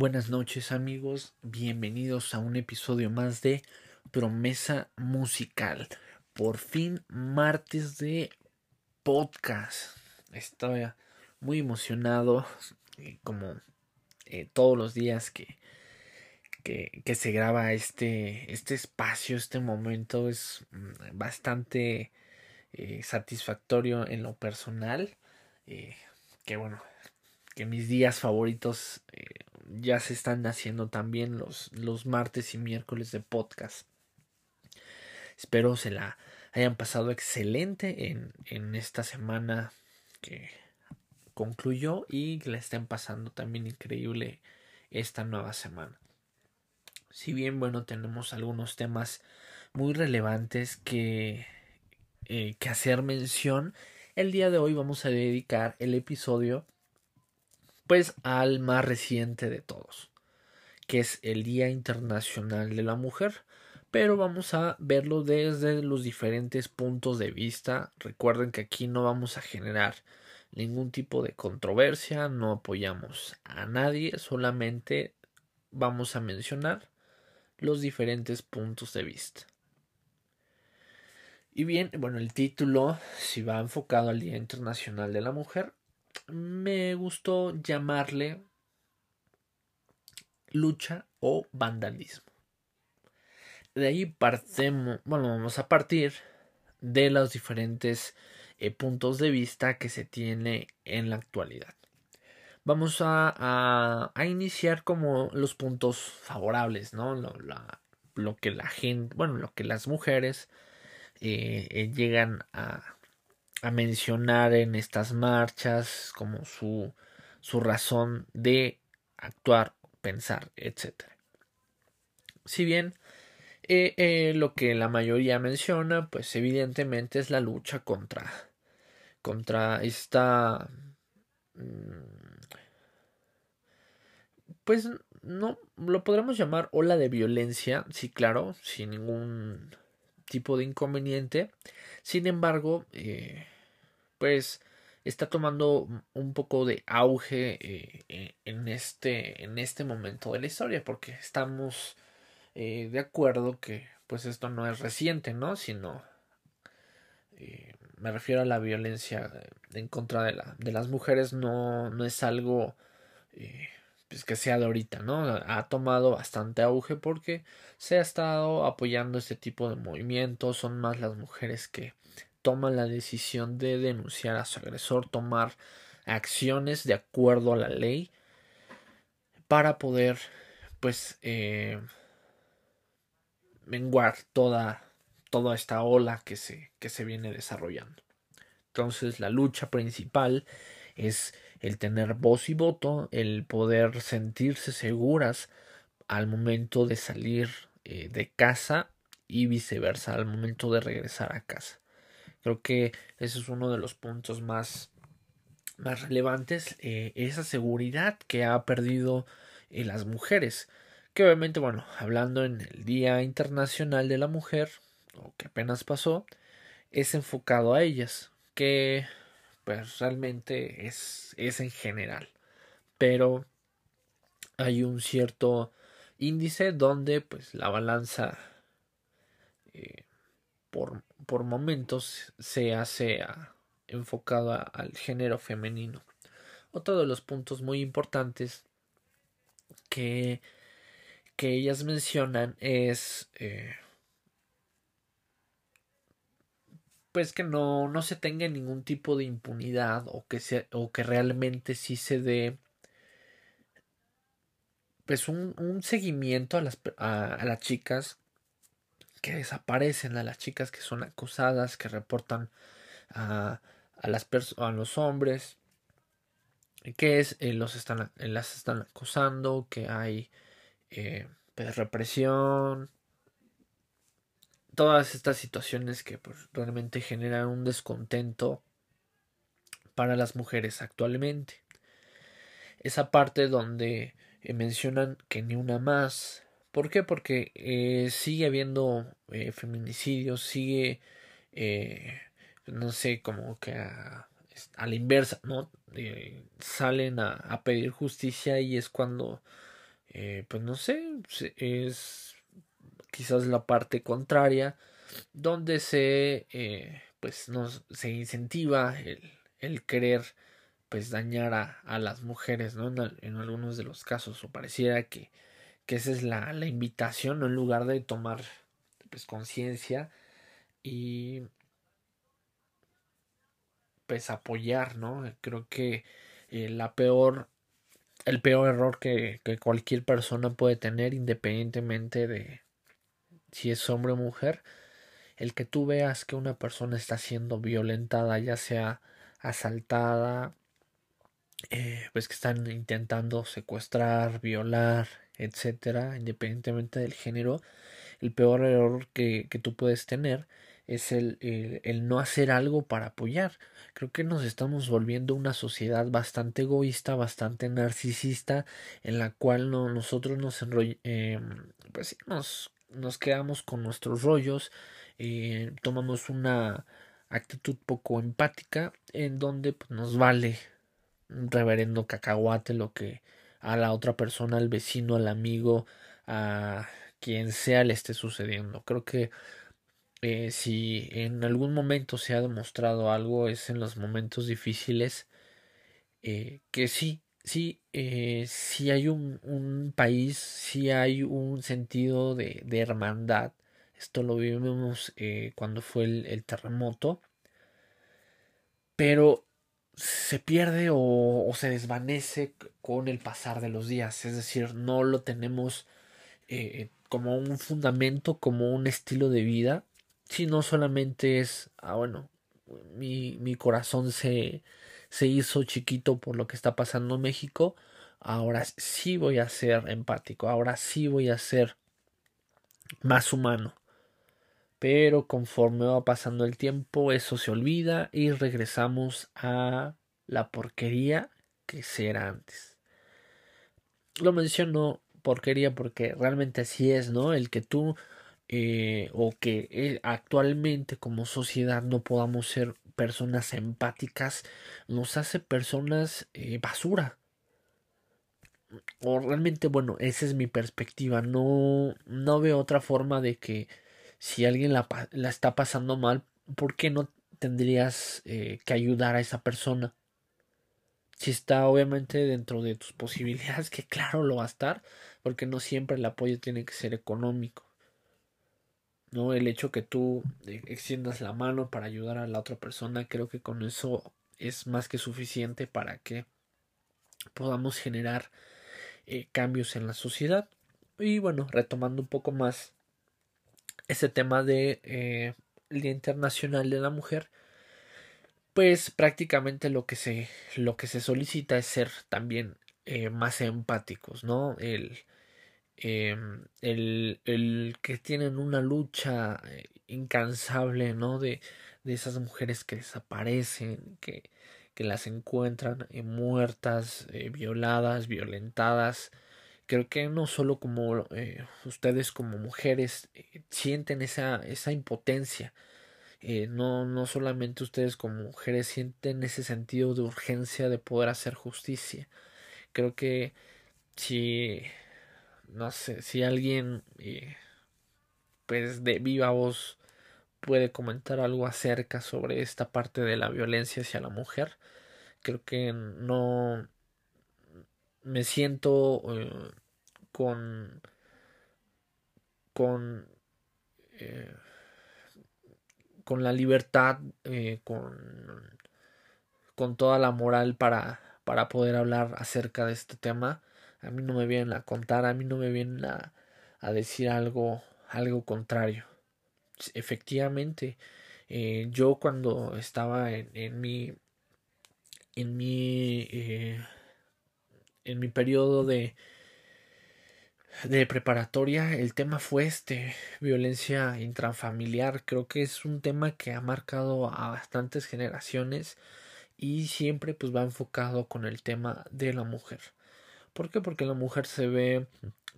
Buenas noches amigos, bienvenidos a un episodio más de Promesa Musical. Por fin martes de podcast. Estoy muy emocionado, eh, como eh, todos los días que, que, se graba este, este espacio, este momento es mm, bastante eh, satisfactorio en lo personal. que bueno, que mis días favoritos ya se están haciendo también los, los martes y miércoles de podcast. Espero se la hayan pasado excelente en, en esta semana que concluyó y la estén pasando también increíble esta nueva semana. Si bien, bueno, tenemos algunos temas muy relevantes que, eh, que hacer mención, el día de hoy vamos a dedicar el episodio pues al más reciente de todos, que es el Día Internacional de la Mujer. Pero vamos a verlo desde los diferentes puntos de vista. Recuerden que aquí no vamos a generar ningún tipo de controversia, no apoyamos a nadie, solamente vamos a mencionar los diferentes puntos de vista. Y bien, bueno, el título, si va enfocado al Día Internacional de la Mujer, me gustó llamarle lucha o vandalismo. De ahí partemos, bueno, vamos a partir de los diferentes eh, puntos de vista que se tiene en la actualidad. Vamos a, a, iniciar como los puntos favorables, ¿no? Lo, lo, que la gente, bueno, lo que las mujeres eh, eh, llegan a, a mencionar en estas marchas como su, su razón de actuar, pensar, etc. Si bien eh, eh, lo que la mayoría menciona, pues evidentemente es la lucha contra, contra esta... Mm, pues no lo podremos llamar ola de violencia, sí, claro, sin ningún tipo de inconveniente. Sin embargo, eh, pues está tomando un poco de auge eh, eh, en, este, en este momento de la historia, porque estamos de acuerdo que pues esto no es reciente, ¿no? Sino me refiero a la violencia en contra de, la, de las mujeres, no, no es algo pues que sea de ahorita, ¿no? Ha tomado bastante auge porque se ha estado apoyando este tipo de movimientos, son más las mujeres que toman la decisión de denunciar a su agresor, tomar acciones de acuerdo a la ley para poder pues eh, menguar toda, toda esta ola que se, que se viene desarrollando. Entonces la lucha principal es el tener voz y voto, el poder sentirse seguras al momento de salir eh, de casa y viceversa al momento de regresar a casa. Creo que ese es uno de los puntos más, más relevantes, eh, esa seguridad que ha perdido eh, las mujeres. Que obviamente, bueno, hablando en el Día Internacional de la Mujer, o que apenas pasó, es enfocado a ellas, que pues realmente es, es en general. Pero hay un cierto índice donde pues la balanza eh, por, por, momentos se hace enfocado al género femenino. Otro de los puntos muy importantes que, que ellas mencionan es eh, pues que no, no se tenga ningún tipo de impunidad o que, o que realmente sí se dé pues un, un seguimiento a las, a, las chicas que desaparecen, a las chicas que son acosadas, que reportan a, a, las los hombres, que es, eh, los están, las están acosando, que hay eh, pues, represión, todas estas situaciones que pues, realmente generan un descontento para las mujeres actualmente. Esa parte donde eh, mencionan que ni una más. ¿Por qué? Porque eh, sigue habiendo eh, feminicidios, sigue, no sé, como que a, la inversa, ¿no? salen a, a, pedir justicia y es cuando eh, pues no sé, es quizás la parte contraria, donde se, eh, pues nos, se incentiva el, el querer pues dañar a, a las mujeres, ¿no? En, en, algunos de los casos, o pareciera que, que esa es la, la invitación, ¿no? En lugar de tomar pues conciencia y pues apoyar, ¿no? Creo que eh, la peor, el peor error que, que cualquier persona puede tener, independientemente de si es hombre o mujer, el que tú veas que una persona está siendo violentada, ya sea asaltada, eh, pues que están intentando secuestrar, violar, etcétera, independientemente del género, el peor error que, que tú puedes tener es el, el, no hacer algo para apoyar. Creo que nos estamos volviendo una sociedad bastante egoísta, bastante narcisista, en la cual no, nosotros nos eh, pues nos, nos quedamos con nuestros rollos, eh, tomamos una actitud poco empática, en donde pues, nos vale un reverendo cacahuate lo que a la otra persona, al vecino, al amigo, a quien sea le esté sucediendo. Creo que eh, si en algún momento se ha demostrado algo es en los momentos difíciles eh, que sí, sí, eh, sí hay un, país, sí hay un sentido de, de hermandad. Esto lo vivimos eh, cuando fue el, terremoto. Pero se pierde o, se desvanece con el pasar de los días. Es decir, no lo tenemos eh, como un fundamento, como un estilo de vida, sino solamente es, ah, bueno, mi, mi corazón se, se hizo chiquito por lo que está pasando en México, ahora sí voy a ser empático, ahora sí voy a ser más humano. Pero conforme va pasando el tiempo, eso se olvida y regresamos a la porquería que era antes. Lo menciono porquería porque realmente así es, ¿no? El que tú eh, o que eh, actualmente como sociedad no podamos ser personas empáticas nos hace personas eh, basura. O realmente, bueno, esa es mi perspectiva. No, no veo otra forma de que si alguien la, la está pasando mal, ¿por qué no tendrías eh, que ayudar a esa persona? Si está obviamente dentro de tus posibilidades, que claro lo va a estar, porque no siempre el apoyo tiene que ser económico. ¿no? El hecho que tú eh, extiendas la mano para ayudar a la otra persona, creo que con eso es más que suficiente para que podamos generar eh, cambios en la sociedad. Y bueno, retomando un poco más ese tema de eh, el Día Internacional de la Mujer, pues prácticamente lo que se, lo que se solicita es ser también eh, más empáticos, ¿no? El, eh, el, el, que tienen una lucha eh, incansable, ¿no? De, de esas mujeres que desaparecen, que, que las encuentran muertas, violadas, violentadas. Creo que no solo como eh, ustedes como mujeres sienten esa, esa impotencia, no, no solamente ustedes como mujeres sienten ese sentido de urgencia de poder hacer justicia. Creo que si no sé, si alguien eh, pues de viva voz puede comentar algo acerca sobre esta parte de la violencia hacia la mujer, creo que no me siento eh, con con eh, con la libertad eh, con con toda la moral para para poder hablar acerca de este tema a mí no me vienen a contar, a mí no me vienen a, a decir algo, algo contrario. Efectivamente, eh, yo cuando estaba en, en mi en mi en mi periodo de de preparatoria el tema fue este violencia intrafamiliar creo que es un tema que ha marcado a bastantes generaciones y siempre pues va enfocado con el tema de la mujer ¿Por qué? Porque la mujer se ve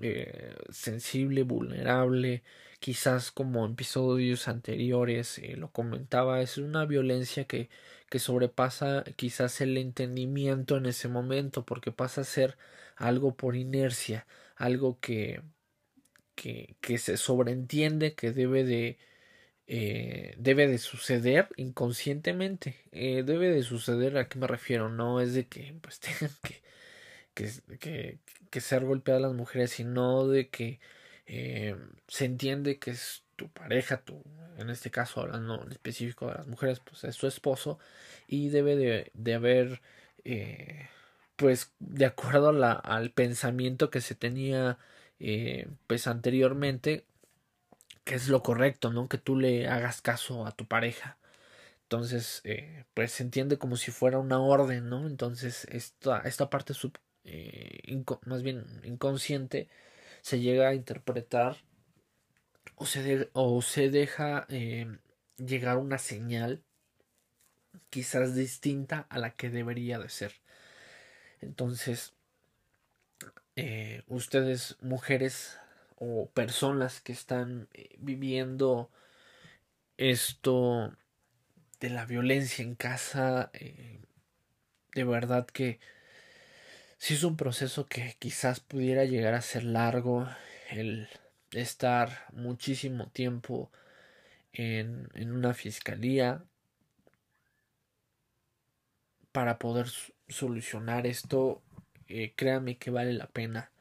eh, sensible, vulnerable, quizás como episodios anteriores eh, lo comentaba, es una violencia que, que sobrepasa quizás el entendimiento en ese momento, porque pasa a ser algo por inercia, algo que, que, se sobreentiende que debe de, eh, debe de suceder inconscientemente. Eh, debe de suceder, ¿a qué me refiero? No es de que pues tengan que, que, que, ser golpeadas las mujeres, sino de que eh, se entiende que es tu pareja, tu, en este caso hablando en específico de las mujeres, pues es su esposo y debe de, de haber, eh, pues de acuerdo a la, al pensamiento que se tenía eh, pues anteriormente, que es lo correcto, ¿no? Que tú le hagas caso a tu pareja. Entonces, eh, pues se entiende como si fuera una orden, ¿no? Entonces, esta, esta parte sub, eh, más bien inconsciente se llega a interpretar o se, de, o se deja eh, llegar una señal quizás distinta a la que debería de ser. Entonces, eh, ustedes mujeres o personas que están eh, viviendo esto de la violencia en casa, eh, de verdad que si es un proceso que quizás pudiera llegar a ser largo, el estar muchísimo tiempo en, en una fiscalía para poder solucionar esto, eh, créame que vale la pena.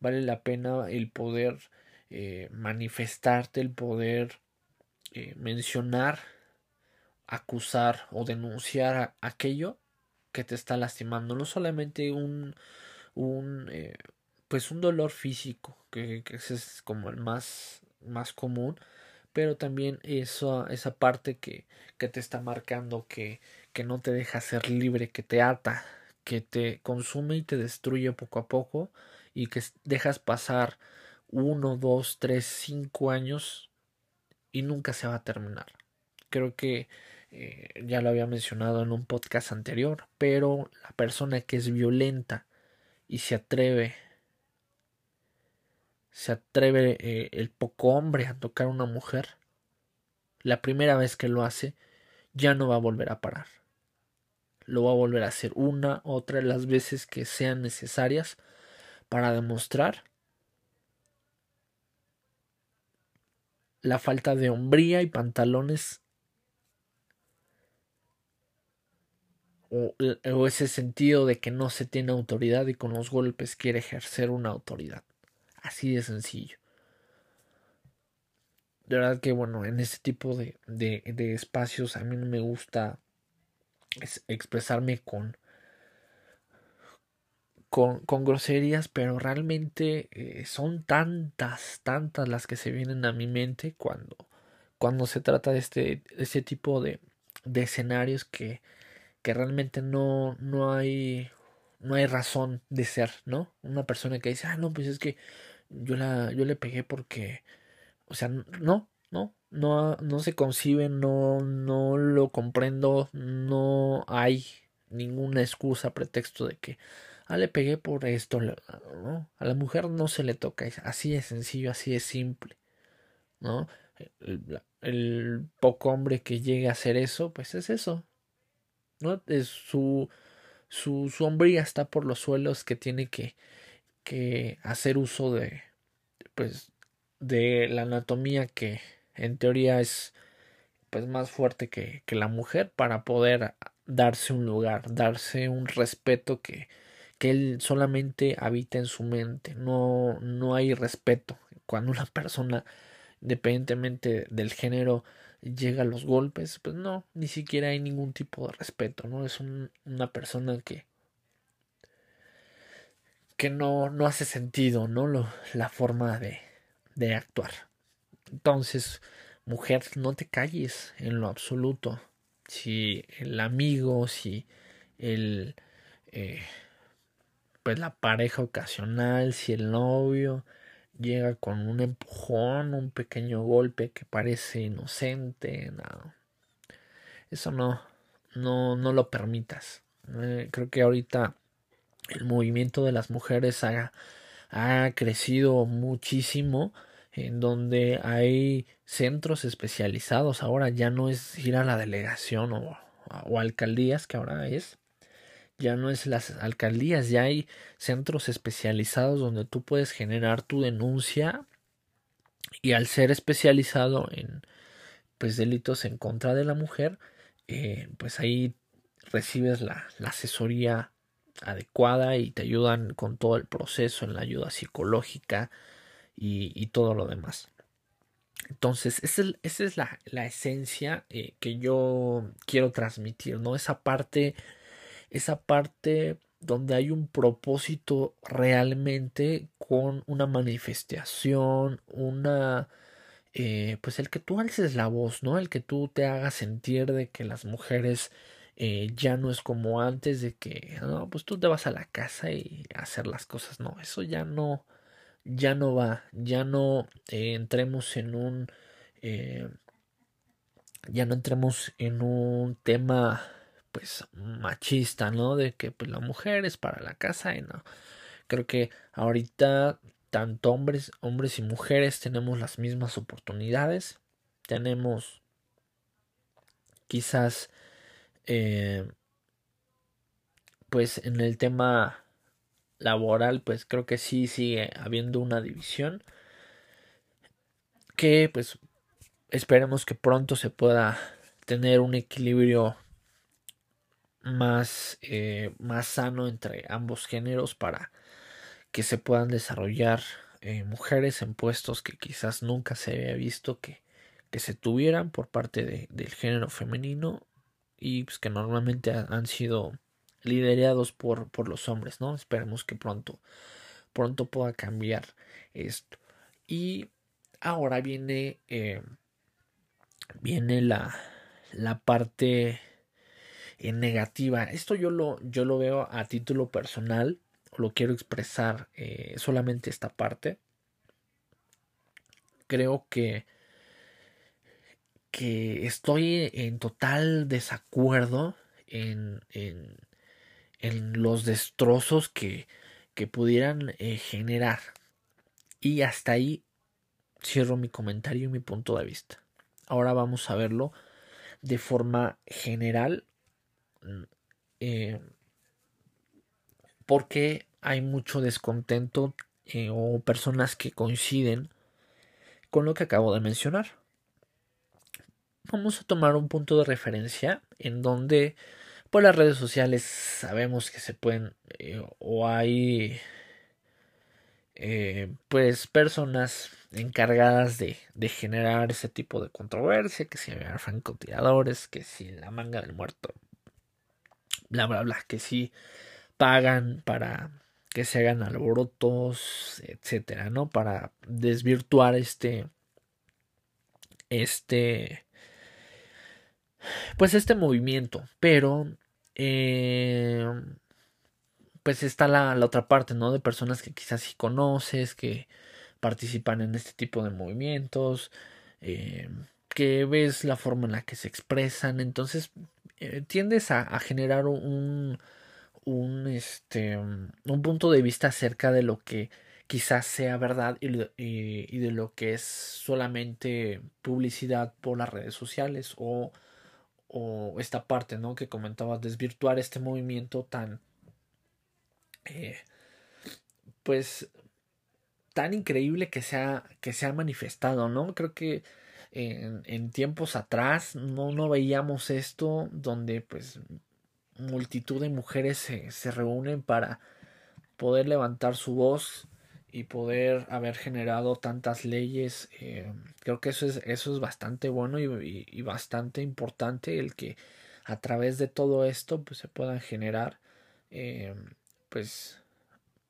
Vale la pena el poder eh, manifestarte, el poder eh, mencionar, acusar o denunciar a aquello que te está lastimando. No solamente un, un eh, pues un dolor físico, que, que es como el más, más común, pero también esa, esa parte que, que te está marcando, que, que no te deja ser libre, que te ata, que te consume y te destruye poco a poco y que dejas pasar uno, dos, tres, cinco años y nunca se va a terminar. Creo que eh, ya lo había mencionado en un podcast anterior, pero la persona que es violenta y se atreve se atreve eh, el poco hombre a tocar a una mujer, la primera vez que lo hace, ya no va a volver a parar. Lo va a volver a hacer una, otra las veces que sean necesarias para demostrar la falta de hombría y pantalones o, o, ese sentido de que no se tiene autoridad y con los golpes quiere ejercer una autoridad. Así de sencillo. De verdad que bueno, en este tipo de, de, de espacios a mí no me gusta expresarme con, con, groserías, pero realmente eh, son tantas, tantas las que se vienen a mi mente cuando, cuando se trata de este, este tipo de, de escenarios que, que realmente no, no hay no hay razón de ser, ¿no? Una persona que dice, ah, no, pues es que yo la, yo le pegué porque, o sea, no, no, no, no se concibe, no, no lo comprendo, no hay ninguna excusa, pretexto de que, ah, le pegué por esto, ¿no? A la mujer no se le toca, así es sencillo, así es simple, ¿no? El, poco hombre que llegue a hacer eso, pues es eso, ¿no? Su, su, su hombría está por los suelos que tiene que, que hacer uso de pues de la anatomía que en teoría es pues más fuerte que, que la mujer para poder darse un lugar, darse un respeto que, que él solamente habita en su mente. No, no hay respeto. Cuando una persona, independientemente del género, llega a los golpes, pues no, ni siquiera hay ningún tipo de respeto, ¿no? Es un, una persona que que no, no hace sentido, ¿no? La forma de, de actuar. Entonces, mujer, no te calles en lo absoluto. Si el amigo, si el eh, pues la pareja ocasional, si el novio llega con un empujón, un pequeño golpe que parece inocente, no. Eso no, no, no lo permitas. Eh, creo que ahorita el movimiento de las mujeres ha, ha crecido muchísimo en donde hay centros especializados. Ahora ya no es ir a la delegación o, o alcaldías que ahora es. Ya no es las alcaldías, ya hay centros especializados donde tú puedes generar tu denuncia y al ser especializado en pues delitos en contra de la mujer, eh, pues ahí recibes la, asesoría adecuada y te ayudan con todo el proceso en la ayuda psicológica y, todo lo demás. Entonces, esa es, la, esencia eh, que yo quiero transmitir, ¿no? Esa parte, esa parte donde hay un propósito realmente con una manifestación, una, eh, pues el que tú alces la voz, ¿no? El que tú te hagas sentir de que las mujeres eh, ya no es como antes de que, no, pues tú te vas a la casa y hacer las cosas, no, eso ya no, ya no va, ya no eh, entremos en un, ya no entremos en un tema, pues, machista, ¿no? De que, pues, la mujer es para la casa y no. Creo que ahorita tanto hombres, hombres y mujeres tenemos las mismas oportunidades. Tenemos quizás eh, pues en el tema laboral pues creo que sí sigue habiendo una división que pues esperemos que pronto se pueda tener un equilibrio más, eh, más sano entre ambos géneros para que se puedan desarrollar eh, mujeres en puestos que quizás nunca se había visto que, que se tuvieran por parte de, del género femenino y pues que normalmente han sido liderados por, por los hombres, ¿no? Esperemos que pronto, pronto pueda cambiar esto. Y ahora viene, eh, viene la, la parte eh, negativa. Esto yo lo, yo lo veo a título personal lo quiero expresar eh, solamente esta parte. Creo que, que estoy en total desacuerdo en, en, en los destrozos que, que pudieran eh, generar. Y hasta ahí cierro mi comentario y mi punto de vista. Ahora vamos a verlo de forma general. Eh, porque hay mucho descontento eh, o personas que coinciden con lo que acabo de mencionar. Vamos a tomar un punto de referencia en donde por las redes sociales sabemos que se pueden eh, o hay eh, pues personas encargadas de, generar ese tipo de controversia, que si hay francotiradores, que si la manga del muerto, bla bla bla, que si pagan para que se hagan alborotos, etcétera, ¿no? Para desvirtuar este este pues este movimiento, pero eh, pues está la, la, otra parte, ¿no? De personas que quizás sí conoces, que participan en este tipo de movimientos, eh, que ves la forma en la que se expresan, entonces eh, tiendes a, generar un, un, este, un punto de vista acerca de lo que quizás sea verdad y, y, de lo que es solamente publicidad por las redes sociales o, o esta parte ¿no? que comentabas, desvirtuar este movimiento tan eh, pues tan increíble que se ha, que manifestado, ¿no? Creo que en, en tiempos atrás no, no veíamos esto donde pues multitud de mujeres se, se reúnen para poder levantar su voz y poder haber generado tantas leyes. Eh, creo que eso es, eso es bastante bueno y, bastante importante el que a través de todo esto pues, se puedan generar eh, pues,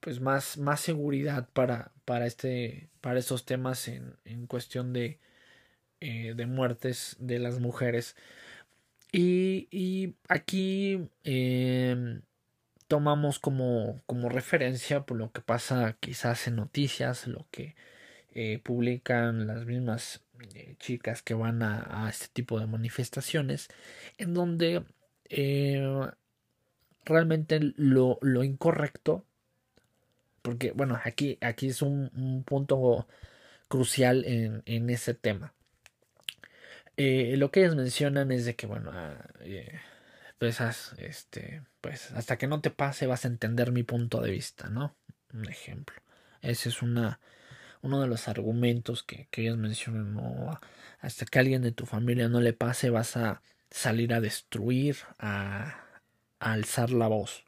pues más, más seguridad para, para, este, para estos temas en, en cuestión de, eh, de muertes de las mujeres. Y, y aquí tomamos como, como referencia por lo que pasa quizás en noticias, lo que eh, publican las mismas eh, chicas que van a, este tipo de manifestaciones, en donde eh, realmente lo, lo, incorrecto, porque bueno, aquí, aquí es un, un punto crucial en, en ese tema. Lo que ellos mencionan es de que, bueno, ah, pesas, este, pues hasta que no te pase vas a entender mi punto de vista, ¿no? Un ejemplo. Ese es una, uno de los argumentos que, que ellos mencionan, ¿no? Hasta que alguien de tu familia no le pase vas a salir a destruir, a, a alzar la voz.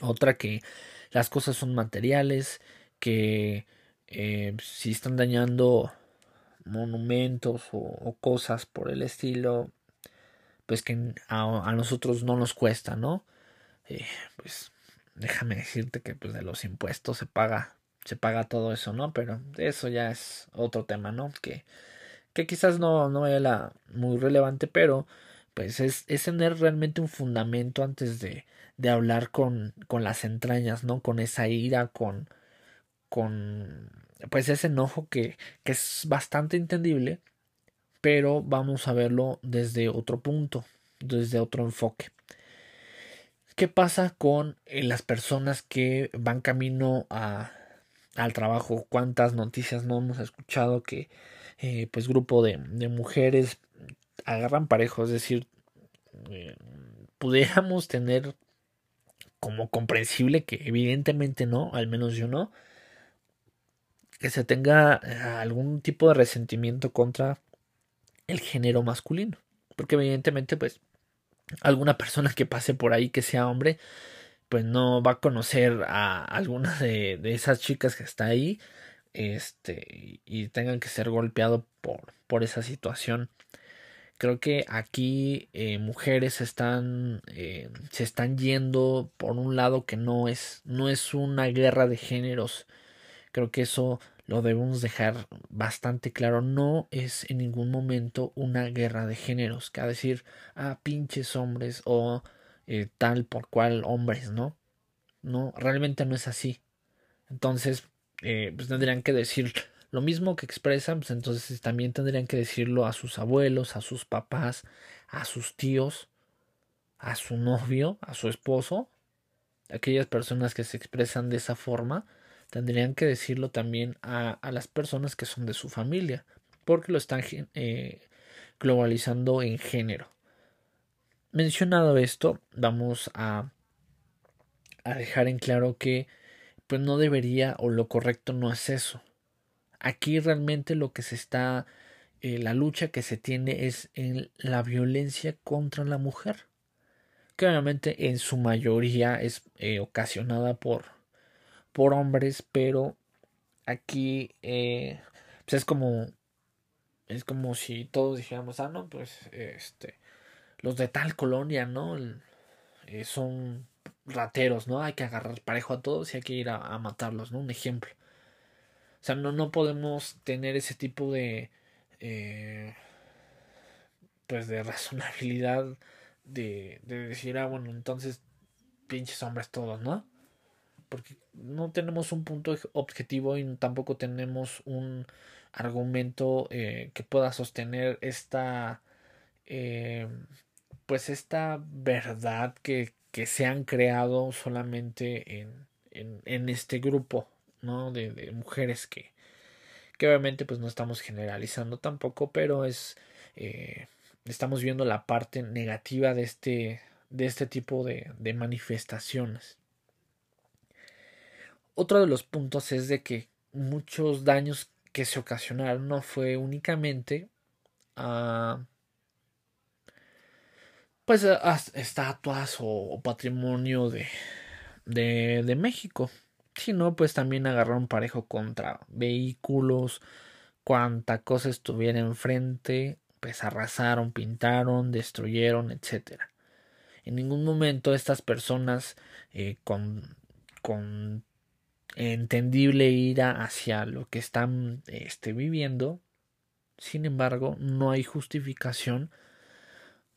Otra que las cosas son materiales, que eh, si están dañando monumentos o, cosas por el estilo, pues que a, nosotros no nos cuesta, ¿no? Eh, pues déjame decirte que pues de los impuestos se paga se paga todo eso, ¿no? Pero eso ya es otro tema, ¿no? Que, que quizás no, no era muy relevante, pero pues es, es tener realmente un fundamento antes de, de hablar con, con las entrañas, ¿no? Con esa ira, con, con pues ese enojo que, que es bastante entendible, pero vamos a verlo desde otro punto, desde otro enfoque. ¿Qué pasa con eh, las personas que van camino a, al trabajo? ¿Cuántas noticias no hemos escuchado que eh, pues grupo de, mujeres agarran parejo? Es decir, eh, pudiéramos tener como comprensible que evidentemente no, al menos yo no, que se tenga algún tipo de resentimiento contra el género masculino. Porque evidentemente, pues, alguna persona que pase por ahí que sea hombre, pues no va a conocer a alguna de, esas chicas que está ahí, este, y tengan que ser golpeado por, por esa situación. Creo que aquí eh, mujeres están, eh, se están yendo por un lado que no es, no es una guerra de géneros, Creo que eso lo debemos dejar bastante claro. No es en ningún momento una guerra de géneros. Que a decir, ah, pinches hombres o eh, tal por cual hombres, ¿no? No, realmente no es así. Entonces, eh, pues tendrían que decir lo mismo que expresan, pues entonces también tendrían que decirlo a sus abuelos, a sus papás, a sus tíos, a su novio, a su esposo, aquellas personas que se expresan de esa forma, tendrían que decirlo también a, las personas que son de su familia, porque lo están eh, globalizando en género. Mencionado esto, vamos a, dejar en claro que pues no debería o lo correcto no es eso. Aquí realmente lo que se está, eh, la lucha que se tiene es en la violencia contra la mujer, que obviamente en su mayoría es eh, ocasionada por por hombres, pero aquí eh, pues es como es como si todos dijéramos, ah, no, pues este los de tal colonia, ¿no? Eh, son rateros, ¿no? Hay que agarrar parejo a todos y hay que ir a, matarlos, ¿no? Un ejemplo. O sea, no, no podemos tener ese tipo de eh, pues de razonabilidad de, de decir, ah, bueno, entonces pinches hombres todos, ¿no? Porque no tenemos un punto objetivo y tampoco tenemos un argumento eh, que pueda sostener esta eh, pues esta verdad que, que, se han creado solamente en, en, este grupo ¿no? de, mujeres que, que obviamente pues no estamos generalizando tampoco pero es eh, estamos viendo la parte negativa de este de este tipo de manifestaciones otro de los puntos es de que muchos daños que se ocasionaron no fue únicamente a pues a estatuas o, patrimonio de, de, México sino pues también agarraron parejo contra vehículos cuanta cosa estuviera enfrente pues arrasaron pintaron destruyeron etcétera. En ningún momento estas personas eh, con, con entendible ira hacia lo que están este, viviendo. Sin embargo, no hay justificación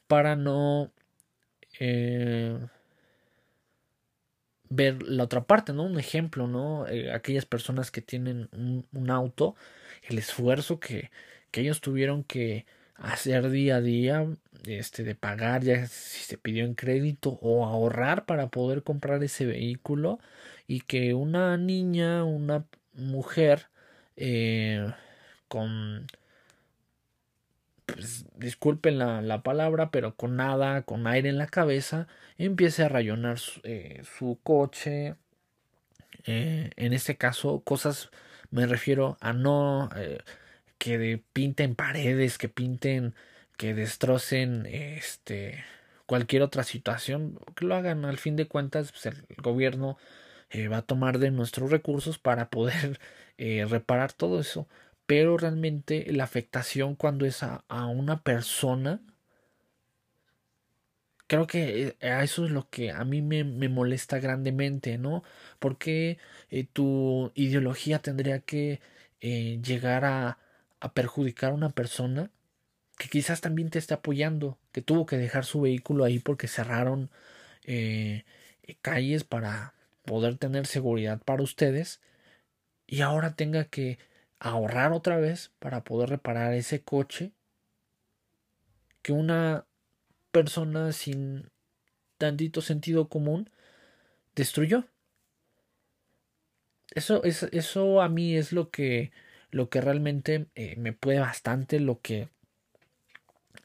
para no eh, ver la otra parte, ¿no? Un ejemplo, ¿no? Eh, aquellas personas que tienen un, un auto, el esfuerzo que, que, ellos tuvieron que hacer día a día, este, de pagar ya si se pidió en crédito o ahorrar para poder comprar ese vehículo y que una niña, una mujer eh, con pues, disculpen la, palabra, pero con nada, con aire en la cabeza, empiece a rayonar su, eh, coche. Eh, en este caso, cosas me refiero a no que pinten paredes, que pinten, que destrocen este cualquier otra situación, que lo hagan. Al fin de cuentas, pues, el gobierno va a tomar de nuestros recursos para poder reparar todo eso pero realmente la afectación cuando es a, una persona, creo que eh, a eso es lo que a mí me, molesta grandemente, ¿no? Porque eh, tu ideología tendría que eh, llegar a, a, perjudicar a una persona que quizás también te esté apoyando, que tuvo que dejar su vehículo ahí porque cerraron calles para poder tener seguridad para ustedes y ahora tenga que ahorrar otra vez para poder reparar ese coche que una persona sin tantito sentido común destruyó. Eso, es, eso a mí es lo que, lo que realmente eh, me puede bastante, lo que,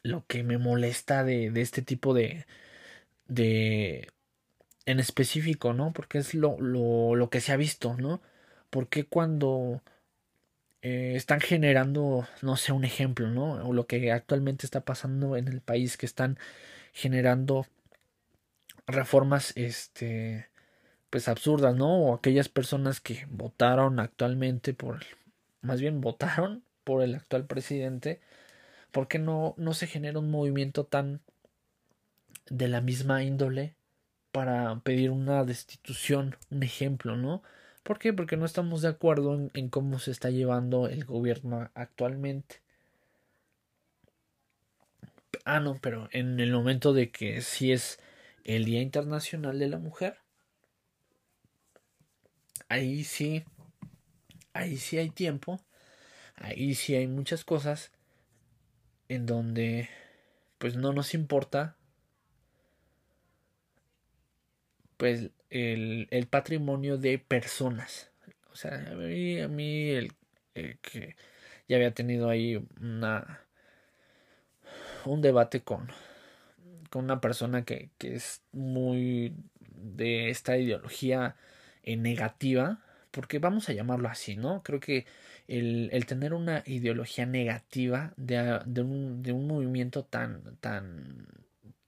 lo que me molesta de, de este tipo de, de, en específico, ¿no? Porque es lo, lo, lo que se ha visto, ¿no? Porque cuando eh, están generando, no sé, un ejemplo, ¿no? O lo que actualmente está pasando en el país, que están generando reformas, este, pues absurdas, ¿no? O aquellas personas que votaron actualmente por, más bien votaron por el actual presidente, ¿por qué no, no se genera un movimiento tan de la misma índole para pedir una destitución, un ejemplo, ¿no? ¿Por qué? Porque no estamos de acuerdo en, cómo se está llevando el gobierno actualmente. Ah, no, pero en el momento de que sí es el Día Internacional de la Mujer, ahí sí, ahí sí hay tiempo, ahí sí hay muchas cosas en donde pues no nos importa pues el, el patrimonio de personas. O sea, a mí, a mí el, que ya había tenido ahí una un debate con, con una persona que, que es muy de esta ideología eh, negativa, porque vamos a llamarlo así, ¿no? Creo que el, el tener una ideología negativa de, de, un, de un movimiento tan, tan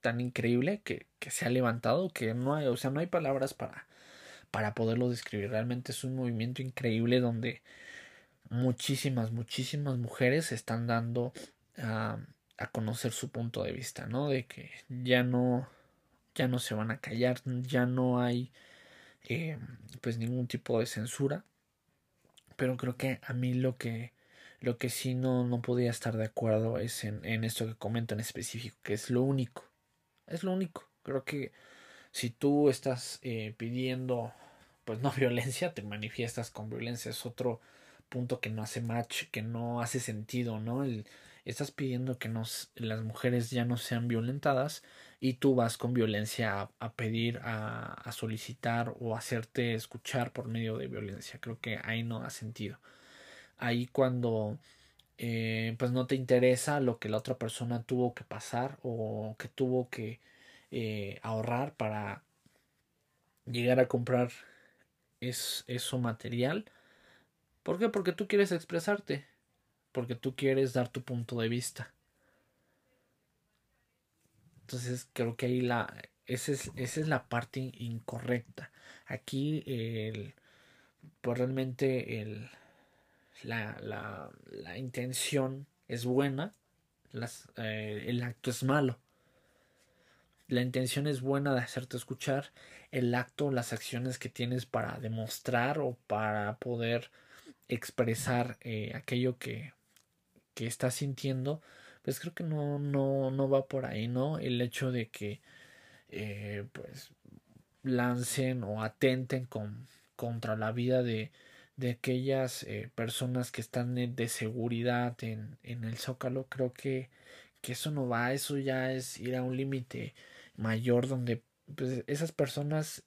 tan increíble que, que, se ha levantado que no hay, o sea, no hay palabras para, para poderlo describir. Realmente es un movimiento increíble donde muchísimas, muchísimas mujeres están dando a, a conocer su punto de vista, ¿no? De que ya no, ya no se van a callar, ya no hay eh, pues ningún tipo de censura. Pero creo que a mí lo que lo que sí no, no podía estar de acuerdo es en, en esto que comento en específico, que es lo único es lo único. Creo que si tú estás eh, pidiendo, pues no violencia, te manifiestas con violencia. Es otro punto que no hace match, que no hace sentido, ¿no? El, estás pidiendo que nos, las mujeres ya no sean violentadas y tú vas con violencia a, pedir, a, a, solicitar o hacerte escuchar por medio de violencia. Creo que ahí no da sentido. Ahí cuando eh, pues no te interesa lo que la otra persona tuvo que pasar o que tuvo que eh, ahorrar para llegar a comprar es, eso material. ¿Por qué? Porque tú quieres expresarte, porque tú quieres dar tu punto de vista. Entonces creo que ahí la, esa es, esa es la parte incorrecta. Aquí el, pues realmente el, la, la, la intención es buena, eh, el acto es malo. La intención es buena de hacerte escuchar, el acto, las acciones que tienes para demostrar o para poder expresar eh, aquello que, que estás sintiendo, pues creo que no, no, no va por ahí, ¿no? El hecho de que eh, pues lancen o atenten con, contra la vida de, de aquellas eh, personas que están de seguridad en, en el zócalo creo que, que eso no va eso ya es ir a un límite mayor donde pues, esas personas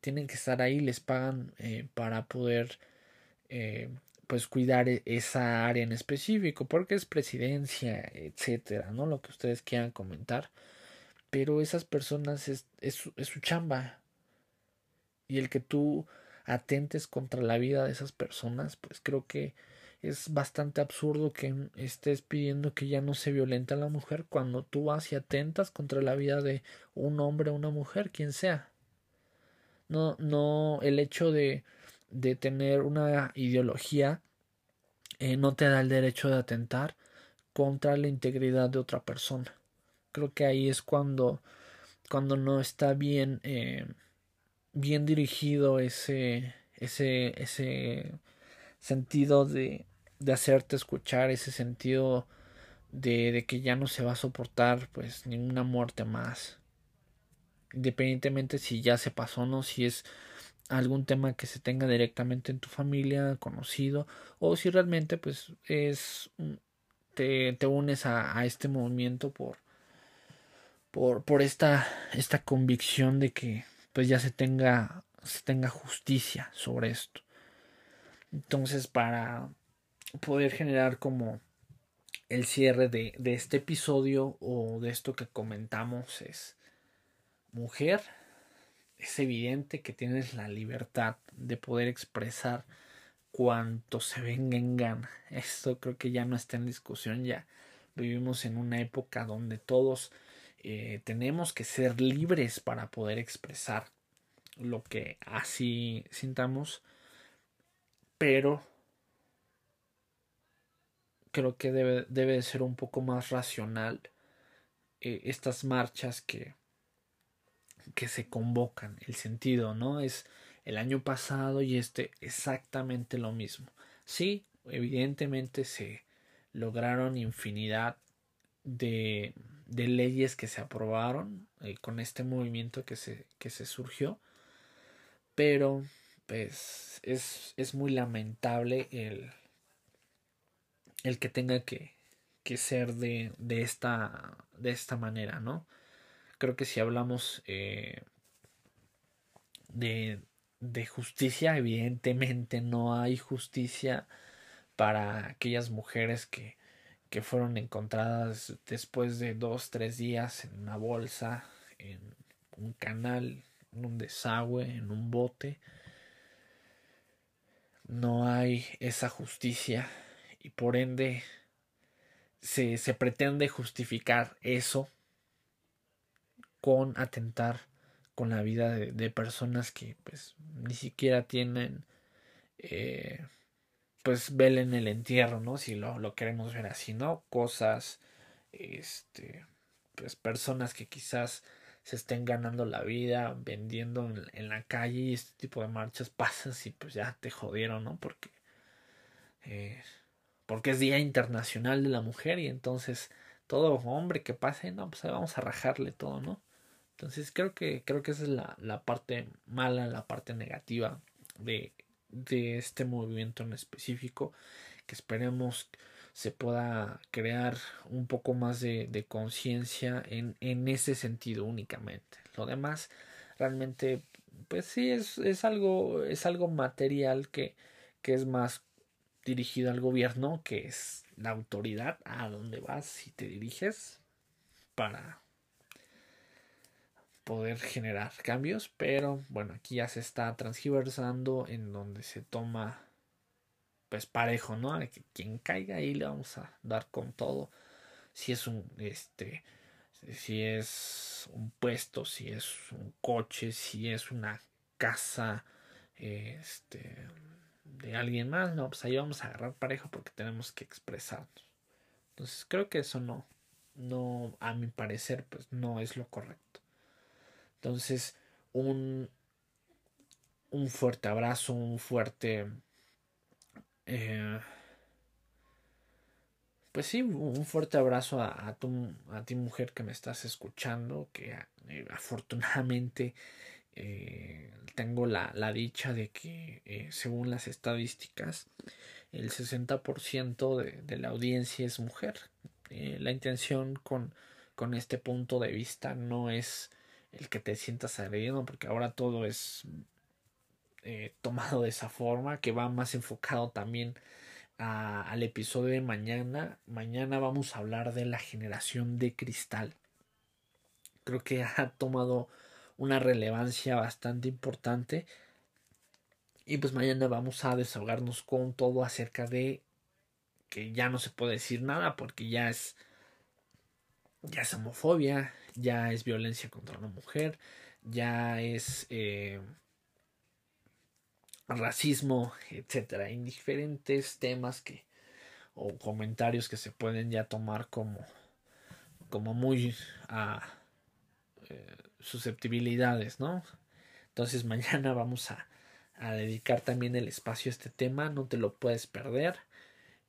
tienen que estar ahí les pagan eh, para poder eh, pues cuidar e, esa área en específico, porque es presidencia, etcétera, ¿no? Lo que ustedes quieran comentar. Pero esas personas es, es su chamba. Y el que tú atentes contra la vida de esas personas, pues creo que es bastante absurdo que estés pidiendo que ya no se violente a la mujer cuando tú vas y atentas contra la vida de un hombre o una mujer, quien sea. No, no, el hecho de, de tener una ideología eh, no te da el derecho de atentar contra la integridad de otra persona. Creo que ahí es cuando, cuando no está bien, eh, bien dirigido ese, ese, ese sentido de, de hacerte escuchar, ese sentido de, de, que ya no se va a soportar pues ninguna muerte más. Independientemente si ya se pasó o no, si es algún tema que se tenga directamente en tu familia, conocido, o si realmente pues es te, te unes a, a, este movimiento por por, por esta, esta convicción de que pues ya se tenga se tenga justicia sobre esto. Entonces, para poder generar como el cierre de, de este episodio o de esto que comentamos es mujer, es evidente que tienes la libertad de poder expresar cuanto se venga en gana. Esto creo que ya no está en discusión, ya vivimos en una época donde todos eh, tenemos que ser libres para poder expresar lo que así sintamos, pero creo que debe, debe de ser un poco más racional eh, estas marchas que, que se convocan, el sentido, ¿no? Es el año pasado y este exactamente lo mismo. Sí, evidentemente se lograron infinidad de, de leyes que se aprobaron eh, con este movimiento que se, que se surgió, pero pues es, es muy lamentable el, el que tenga que, que ser de, de, esta, de esta manera, ¿no? Creo que si hablamos eh, de, de justicia, evidentemente no hay justicia para aquellas mujeres que, que fueron encontradas después de dos, tres días en una bolsa, en un canal, en un desagüe, en un bote. No hay esa justicia y por ende se, se pretende justificar eso con atentar con la vida de, personas que pues ni siquiera tienen eh, pues velen el entierro, ¿no? Si lo, lo, queremos ver así, ¿no? Cosas, este, pues personas que quizás se estén ganando la vida vendiendo en, en la calle y este tipo de marchas pasan y pues ya te jodieron, ¿no? Porque eh, porque es Día Internacional de la Mujer y entonces todo hombre que pase, no, pues vamos a rajarle todo, ¿no? Entonces creo que, creo que esa es la, la parte mala, la parte negativa de, de este movimiento en específico, que esperemos se pueda crear un poco más de, de conciencia en, en ese sentido únicamente. Lo demás, realmente, pues sí, es, es algo, es algo material que, que es más dirigido al gobierno, que es la autoridad a donde vas y te diriges para poder generar cambios, pero bueno, aquí ya se está transgiversando en donde se toma pues parejo, ¿no? Que quien caiga ahí le vamos a dar con todo. Si es un este si es un puesto, si es un coche, si es una casa, este de alguien más, no, pues ahí vamos a agarrar parejo porque tenemos que expresarnos. Entonces creo que eso no, no, a mi parecer, pues no es lo correcto. Entonces, un, un fuerte abrazo, un fuerte... Eh, pues sí, un fuerte abrazo a, tu, a ti mujer que me estás escuchando, que eh, afortunadamente eh, tengo la, la, dicha de que según las estadísticas el 60% de, de la audiencia es mujer. La intención con, con este punto de vista no es el que te sientas agredido porque ahora todo es eh, tomado de esa forma que va más enfocado también al episodio de mañana. Mañana vamos a hablar de la generación de cristal. Creo que ha tomado una relevancia bastante importante. Y pues mañana vamos a desahogarnos con todo acerca de que ya no se puede decir nada porque ya es ya es homofobia, ya es violencia contra una mujer, ya es eh, racismo, etcétera, indiferentes temas que o comentarios que se pueden ya tomar como como muy a ah, eh, susceptibilidades, ¿no? Entonces mañana vamos a, a, dedicar también el espacio a este tema, no te lo puedes perder.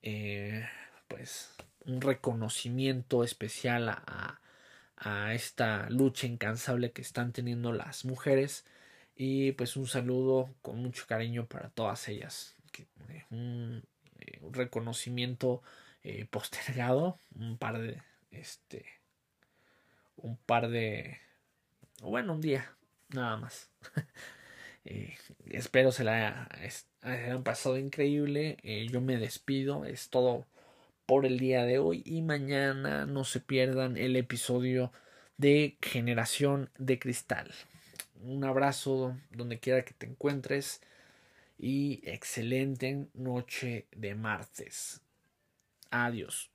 Eh, pues un reconocimiento especial a esta lucha incansable que están teniendo las mujeres y pues un saludo con mucho cariño para todas ellas. Eh, un, reconocimiento postergado, un par de este un par de bueno, un día, nada más. Eh, espero se la hayan pasado increíble. Eh, yo me despido. Es todo por el día de hoy. Y mañana no se pierdan el episodio de Generación de Cristal. Un abrazo donde quiera que te encuentres. Y excelente noche de martes. Adiós.